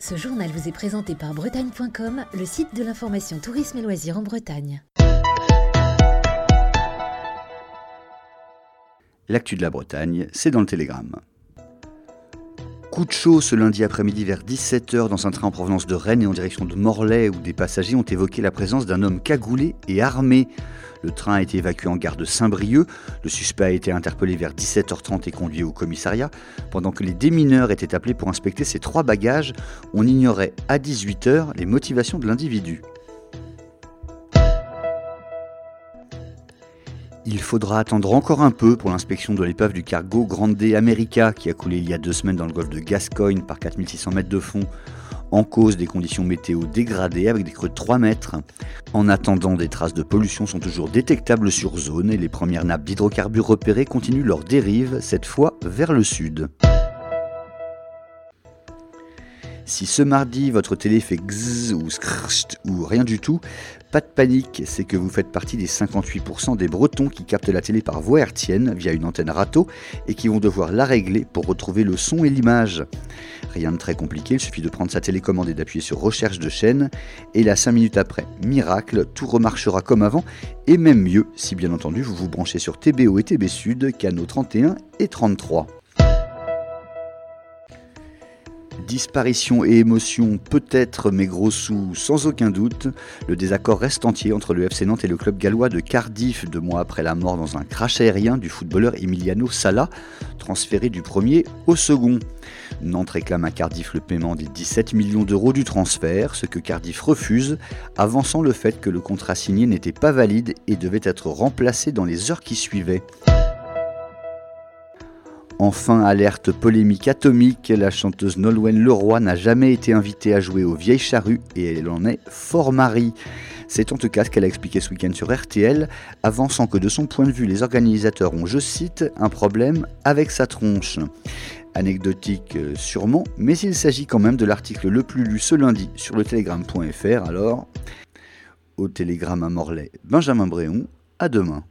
Ce journal vous est présenté par Bretagne.com, le site de l'information tourisme et loisirs en Bretagne. L'actu de la Bretagne, c'est dans le Télégramme. Coup de chaud ce lundi après-midi vers 17h dans un train en provenance de Rennes et en direction de Morlaix où des passagers ont évoqué la présence d'un homme cagoulé et armé. Le train a été évacué en gare de Saint-Brieuc. Le suspect a été interpellé vers 17h30 et conduit au commissariat. Pendant que les démineurs étaient appelés pour inspecter ses trois bagages, on ignorait à 18h les motivations de l'individu. Il faudra attendre encore un peu pour l'inspection de l'épave du cargo Grande America qui a coulé il y a deux semaines dans le golfe de Gascogne par 4600 mètres de fond en cause des conditions météo dégradées avec des creux de 3 mètres. En attendant, des traces de pollution sont toujours détectables sur zone et les premières nappes d'hydrocarbures repérées continuent leur dérive, cette fois vers le sud. Si ce mardi votre télé fait gzz ou skrst ou rien du tout, pas de panique, c'est que vous faites partie des 58% des Bretons qui captent la télé par voie hertzienne via une antenne râteau et qui vont devoir la régler pour retrouver le son et l'image. Rien de très compliqué, il suffit de prendre sa télécommande et d'appuyer sur recherche de chaîne et là 5 minutes après, miracle, tout remarchera comme avant et même mieux si bien entendu vous vous branchez sur TBO et TB Sud, canaux 31 et 33. Disparition et émotion peut-être, mais gros sous sans aucun doute. Le désaccord reste entier entre le FC Nantes et le club gallois de Cardiff, deux mois après la mort dans un crash aérien du footballeur Emiliano Sala, transféré du premier au second. Nantes réclame à Cardiff le paiement des 17 millions d'euros du transfert, ce que Cardiff refuse, avançant le fait que le contrat signé n'était pas valide et devait être remplacé dans les heures qui suivaient. Enfin, alerte polémique atomique, la chanteuse Nolwenn Leroy n'a jamais été invitée à jouer aux Vieilles Charrues et elle en est fort marie. C'est en tout cas ce qu'elle a expliqué ce week-end sur RTL, avançant que de son point de vue, les organisateurs ont, je cite, un problème avec sa tronche. Anecdotique euh, sûrement, mais il s'agit quand même de l'article le plus lu ce lundi sur le télégramme.fr, alors au télégramme à Morlaix, Benjamin Bréon, à demain.